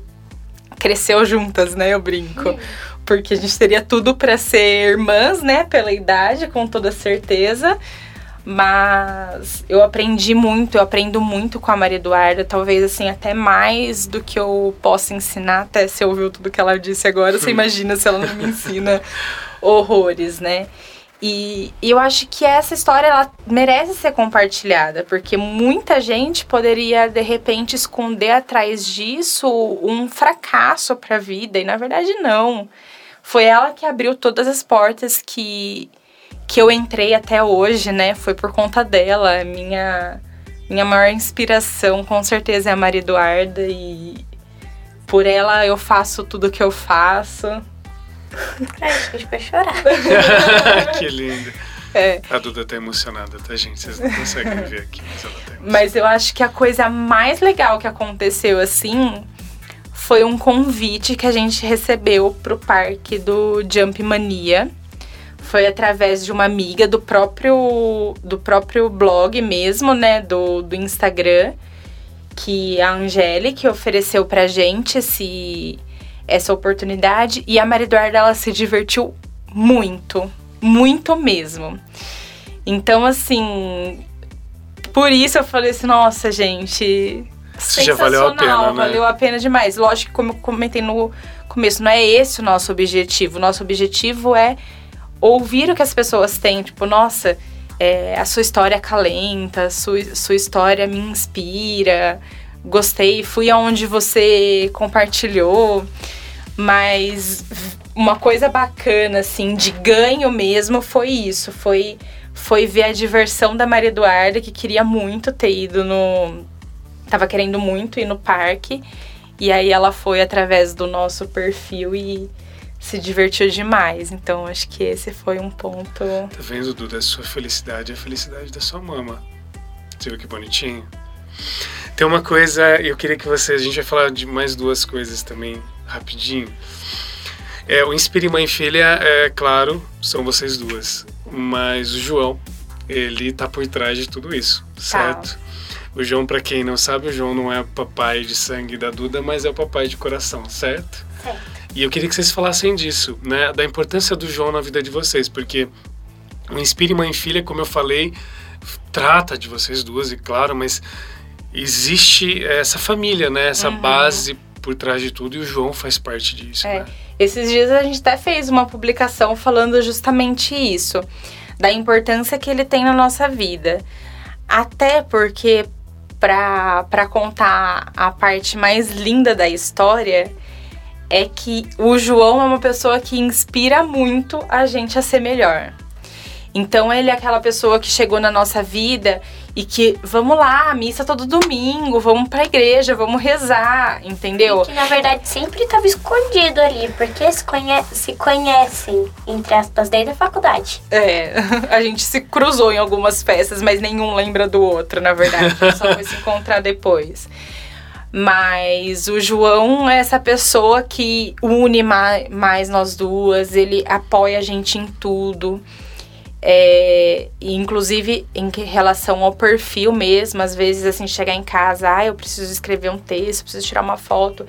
cresceu juntas, né? Eu brinco. Porque a gente teria tudo para ser irmãs, né? Pela idade, com toda certeza. Mas eu aprendi muito, eu aprendo muito com a Maria Eduarda, talvez assim, até mais do que eu possa ensinar, até se ouviu tudo que ela disse agora, você imagina se ela não me ensina horrores, né? E, eu acho que essa história ela merece ser compartilhada, porque muita gente poderia de repente esconder atrás disso um fracasso para a vida, e na verdade não. Foi ela que abriu todas as portas que que eu entrei até hoje, né? Foi por conta dela. Minha, minha maior inspiração, com certeza, é a Maria Eduarda. E por ela eu faço tudo que eu faço. <laughs> Ai, a gente vai chorar. <laughs> que lindo. É. A Duda tá emocionada, tá, gente? Vocês não conseguem ver aqui, mas ela tá Mas eu acho que a coisa mais legal que aconteceu assim foi um convite que a gente recebeu pro parque do Jump Mania foi através de uma amiga do próprio do próprio blog mesmo, né, do, do Instagram, que a Angélica ofereceu pra gente esse essa oportunidade e a Maria Eduarda ela se divertiu muito, muito mesmo. Então assim, por isso eu falei assim, nossa, gente, já valeu a pena, né? Valeu a pena demais. Lógico que como eu comentei no começo, não é esse o nosso objetivo. O nosso objetivo é ouvir o que as pessoas têm, tipo, nossa, é, a sua história acalenta, sua, sua história me inspira, gostei, fui aonde você compartilhou. Mas uma coisa bacana, assim, de ganho mesmo foi isso. Foi, foi ver a diversão da Maria Eduarda, que queria muito ter ido no. Tava querendo muito ir no parque. E aí ela foi através do nosso perfil e se divertiu demais. Então acho que esse foi um ponto. Tá vendo, Duda? A sua felicidade é a felicidade da sua mama. Você viu que bonitinho? Tem uma coisa, eu queria que você. A gente vai falar de mais duas coisas também, rapidinho. É, o Inspire Mãe e Filha, é claro, são vocês duas. Mas o João, ele tá por trás de tudo isso, tá. certo? O João, para quem não sabe, o João não é o papai de sangue da Duda, mas é o papai de coração, certo? Certo. E eu queria que vocês falassem disso, né? Da importância do João na vida de vocês, porque o Inspire Mãe e Filha, como eu falei, trata de vocês duas, e claro, mas existe essa família, né? Essa uhum. base por trás de tudo e o João faz parte disso. É. Né? Esses dias a gente até fez uma publicação falando justamente isso, da importância que ele tem na nossa vida. Até porque, para contar a parte mais linda da história, é que o João é uma pessoa que inspira muito a gente a ser melhor. Então ele é aquela pessoa que chegou na nossa vida e que vamos lá, missa todo domingo, vamos pra igreja, vamos rezar, entendeu? E que na verdade sempre estava escondido ali, porque se, conhe se conhecem, entre aspas, desde a faculdade. É, <laughs> a gente se cruzou em algumas festas, mas nenhum lembra do outro, na verdade. só foi se encontrar depois. Mas o João é essa pessoa que une mais nós duas, ele apoia a gente em tudo. É, inclusive em relação ao perfil mesmo, às vezes assim, chegar em casa, ah, eu preciso escrever um texto, preciso tirar uma foto.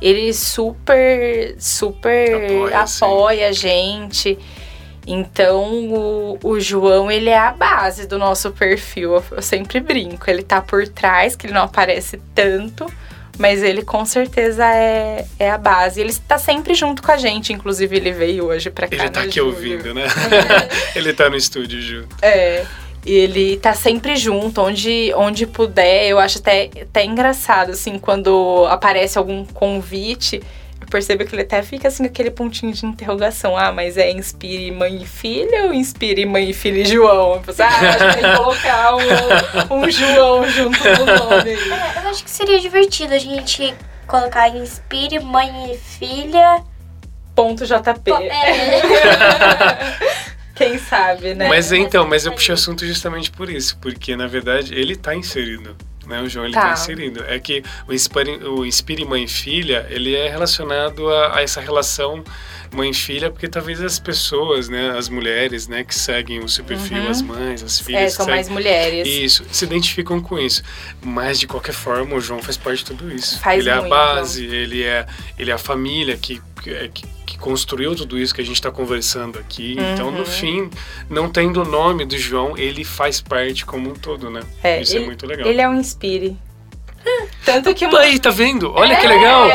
Ele super, super apoia, apoia a gente. Então, o, o, João, ele é a base do nosso perfil. Eu, eu sempre brinco. Ele tá por trás, que ele não aparece tanto, mas ele com certeza é, é a base. Ele está sempre junto com a gente, inclusive ele veio hoje para cá. Ele tá aqui ouvindo, né? <laughs> ele tá no estúdio junto. É. Ele tá sempre junto, onde, onde puder. Eu acho até, até engraçado, assim, quando aparece algum convite eu percebo que ele até fica assim, aquele pontinho de interrogação. Ah, mas é inspire mãe e filha ou inspire mãe e filha e João? Eu penso, ah, acho que tem que colocar um, um João junto no nome. É, eu acho que seria divertido a gente colocar inspire mãe e filha. Ponto JP. É. <laughs> Quem sabe, né? Mas então, mas eu puxei o assunto justamente por isso, porque na verdade ele tá inserido né? O João ele está tá inserindo. É que o Inspire, o Inspire Mãe Filha, ele é relacionado a, a essa relação mãe-filha, porque talvez as pessoas, né, as mulheres, né, que seguem o seu perfil, uhum. as mães, as filhas. É, são mais mulheres. Isso, se identificam com isso. Mas, de qualquer forma, o João faz parte de tudo isso. Faz ele muito. é a base, ele é, ele é a família que, que, que construiu tudo isso que a gente está conversando aqui. Uhum. Então, no fim, não tendo o nome do João, ele faz parte como um todo, né? É, isso é ele, é muito legal. Ele é um inspire. <laughs> Tanto que uma... Aí, tá vendo? Olha é. que legal.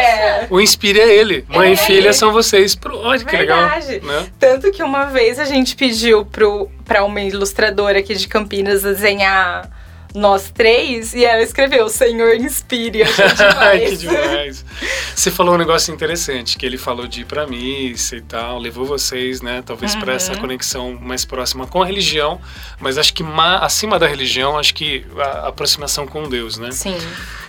O Inspire é ele. Mãe é. e filha são vocês. Olha que Verdade. legal. Né? Tanto que uma vez a gente pediu pro, pra uma ilustradora aqui de Campinas desenhar nós três e ela escreveu Senhor inspire a <laughs> gente que demais. Você falou um negócio interessante, que ele falou de ir pra missa e tal, levou vocês, né, talvez uhum. para essa conexão mais próxima com a religião, mas acho que acima da religião, acho que a aproximação com Deus, né? Sim.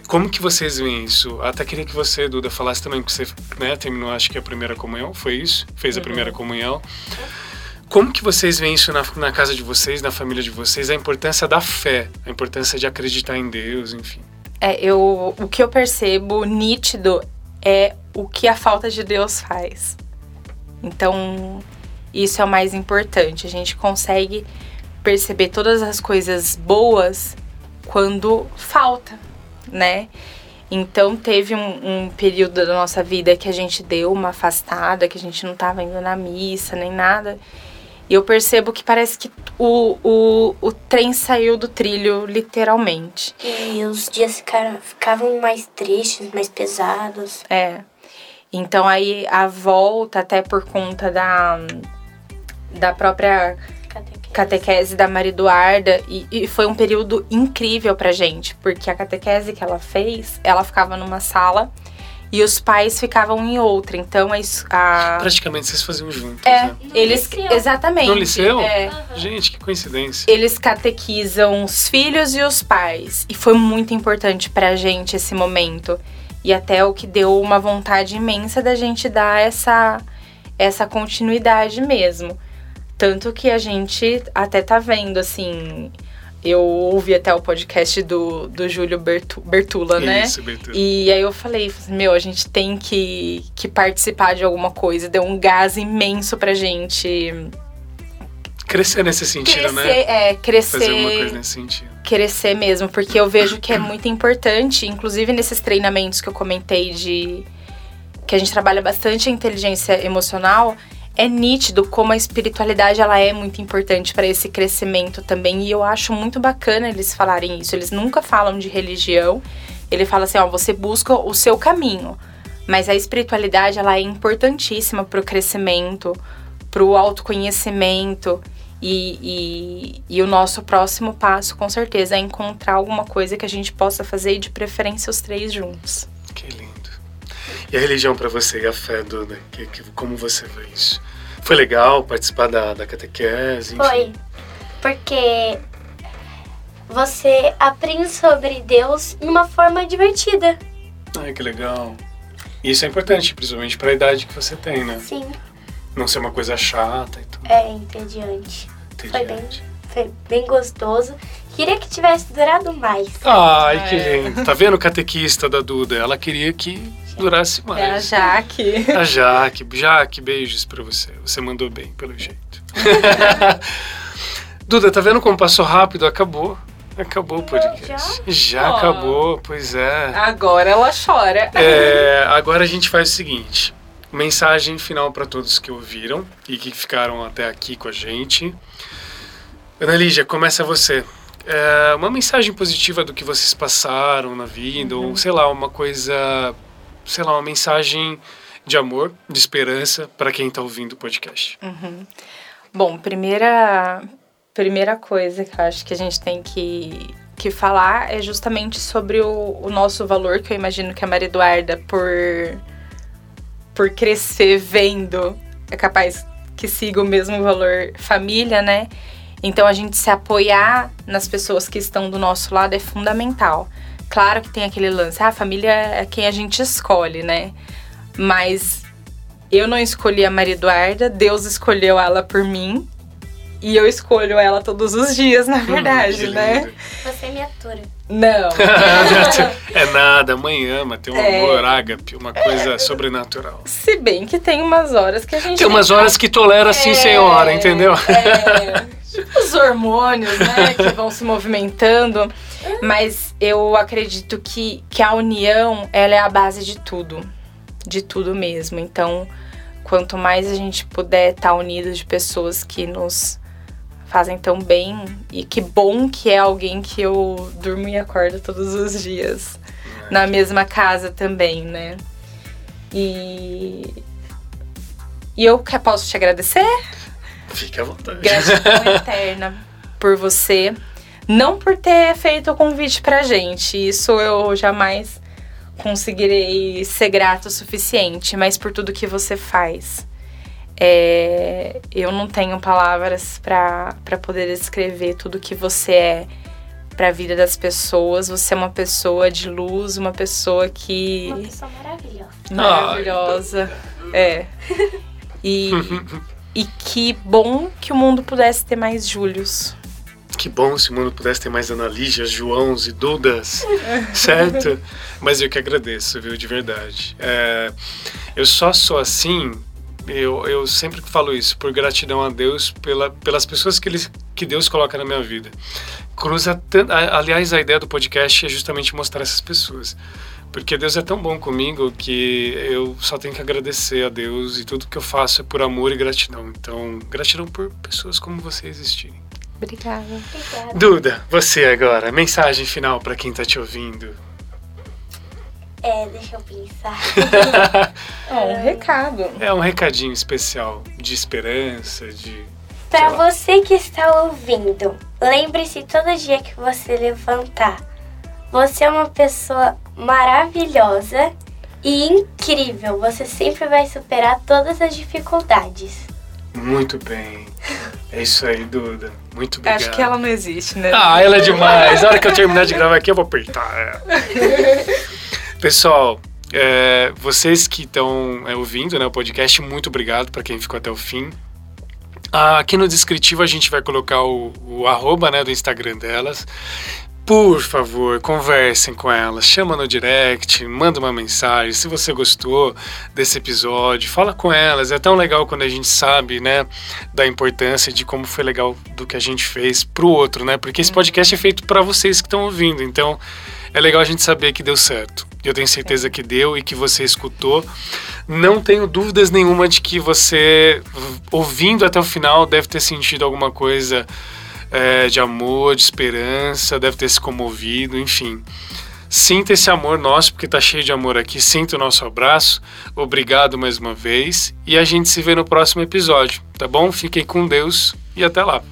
Como que vocês veem isso? Até queria que você, Duda, falasse também que você, né, terminou acho que a primeira comunhão, foi isso? Fez a uhum. primeira comunhão. Como que vocês veem isso na, na, casa de vocês, na família de vocês, a importância da fé, a importância de acreditar em Deus, enfim? É, eu, o que eu percebo nítido é o que a falta de Deus faz. Então, isso é o mais importante. A gente consegue perceber todas as coisas boas quando falta né? Então teve um, um, período da nossa vida que a gente deu uma afastada, que a gente não estava indo na missa nem nada. E eu percebo que parece que o, o, o trem saiu do trilho, literalmente. E os dias ficaram, ficavam mais tristes, mais pesados. É. Então aí a volta, até por conta da, da própria catequese da Maria Eduarda e, e, foi um período incrível pra gente, porque a catequese que ela fez, ela ficava numa sala e os pais ficavam em outra. Então a, praticamente vocês faziam juntos, é, né? eles liceu. exatamente. No liceu? É, uhum. Gente, que coincidência. Eles catequizam os filhos e os pais e foi muito importante pra gente esse momento. E até o que deu uma vontade imensa da gente dar essa essa continuidade mesmo. Tanto que a gente até tá vendo, assim. Eu ouvi até o podcast do, do Júlio Bertu, Bertula, né? Isso, Bertula. E aí eu falei, meu, a gente tem que, que participar de alguma coisa. Deu um gás imenso pra gente. Crescer nesse sentido, né? crescer, né? É, crescer. Fazer uma coisa nesse sentido. Crescer mesmo, porque eu vejo que é muito importante, inclusive nesses treinamentos que eu comentei de. que a gente trabalha bastante a inteligência emocional é nítido como a espiritualidade ela é muito importante para esse crescimento também e eu acho muito bacana eles falarem isso. Eles nunca falam de religião. Ele fala assim, ó, você busca o seu caminho, mas a espiritualidade ela é importantíssima para o crescimento, para o autoconhecimento. E, e, e, o nosso próximo passo, com certeza, é encontrar alguma coisa que a gente possa fazer e de preferência os três juntos. Que lindo. E a religião para você e a fé, Duda? Que, que, como você vê isso? Foi legal participar da, da catequese? Enfim. Foi. Porque você aprende sobre Deus de uma forma divertida. Ai, que legal. Isso é importante, principalmente para a idade que você tem, né? Sim. Não ser uma coisa chata e tudo. É, entediante. entediante. Foi bem, foi bem gostoso. Queria que tivesse durado mais. Ai, é. que lindo. Tá vendo o catequista da Duda? Ela queria que durasse mais. É a Jaque. A Jaque. Jaque, beijos pra você. Você mandou bem, pelo jeito. <laughs> Duda, tá vendo como passou rápido? Acabou. Acabou o podcast. Já, já acabou, pois é. Agora ela chora. É, agora a gente faz o seguinte: mensagem final para todos que ouviram e que ficaram até aqui com a gente. Ana Lígia, começa você. É, uma mensagem positiva do que vocês passaram na vida, uhum. ou sei lá, uma coisa, sei lá, uma mensagem de amor, de esperança para quem está ouvindo o podcast. Uhum. Bom, primeira, primeira coisa que eu acho que a gente tem que, que falar é justamente sobre o, o nosso valor, que eu imagino que a Maria Eduarda, por, por crescer vendo, é capaz que siga o mesmo valor família, né? Então a gente se apoiar nas pessoas que estão do nosso lado é fundamental. Claro que tem aquele lance, ah, a família é quem a gente escolhe, né? Mas eu não escolhi a Maria Eduarda, Deus escolheu ela por mim. E eu escolho ela todos os dias, na hum, verdade, hum, né? Você é minha atora. Não. <laughs> é nada, amanhã, mas tem um é. amor ágape, uma coisa é. sobrenatural. Se bem que tem umas horas que a gente. Tem umas horas que tolera sim, é. senhora, entendeu? É. Tipo os hormônios, né, que vão se movimentando. Mas eu acredito que, que a união, ela é a base de tudo. De tudo mesmo. Então, quanto mais a gente puder estar unido de pessoas que nos fazem tão bem e que bom que é alguém que eu durmo e acordo todos os dias é. na mesma casa também, né? E e eu posso te agradecer? Fique à vontade. Gratidão <laughs> eterna por você, não por ter feito o convite pra gente. Isso eu jamais conseguirei ser grato o suficiente, mas por tudo que você faz. É, eu não tenho palavras para poder descrever tudo que você é para a vida das pessoas. Você é uma pessoa de luz, uma pessoa que. Uma pessoa maravilhosa. Maravilhosa. É. E, <laughs> e que bom que o mundo pudesse ter mais Júlios. Que bom se o mundo pudesse ter mais Analígias, Joãos e Dudas, <laughs> certo? Mas eu que agradeço, viu, de verdade. É, eu só sou assim eu, eu sempre falo isso, por gratidão a Deus, pela, pelas pessoas que, ele, que Deus coloca na minha vida. Cruza, aliás, a ideia do podcast é justamente mostrar essas pessoas. Porque Deus é tão bom comigo que eu só tenho que agradecer a Deus e tudo que eu faço é por amor e gratidão. Então, gratidão por pessoas como você existirem. Obrigada. Obrigada. Duda, você agora, mensagem final para quem está te ouvindo. É, deixa eu pensar. <laughs> é um recado. É um recadinho especial de esperança, de. Para você que está ouvindo, lembre-se todo dia que você levantar. Você é uma pessoa maravilhosa e incrível. Você sempre vai superar todas as dificuldades. Muito bem. É isso aí, Duda. Muito obrigado. Acho que ela não existe, né? Ah, ela é demais. Na hora que eu terminar de gravar aqui, eu vou apertar. <laughs> Pessoal, é, vocês que estão é, ouvindo né, o podcast, muito obrigado para quem ficou até o fim. Aqui no descritivo a gente vai colocar o, o arroba né, do Instagram delas. Por favor, conversem com elas, chama no direct, manda uma mensagem. Se você gostou desse episódio, fala com elas. É tão legal quando a gente sabe, né, da importância de como foi legal do que a gente fez pro outro, né? Porque esse podcast é feito para vocês que estão ouvindo. Então, é legal a gente saber que deu certo. Eu tenho certeza que deu e que você escutou. Não tenho dúvidas nenhuma de que você, ouvindo até o final, deve ter sentido alguma coisa é, de amor, de esperança, deve ter se comovido, enfim. Sinta esse amor nosso, porque tá cheio de amor aqui. Sinta o nosso abraço. Obrigado mais uma vez. E a gente se vê no próximo episódio, tá bom? Fiquem com Deus e até lá.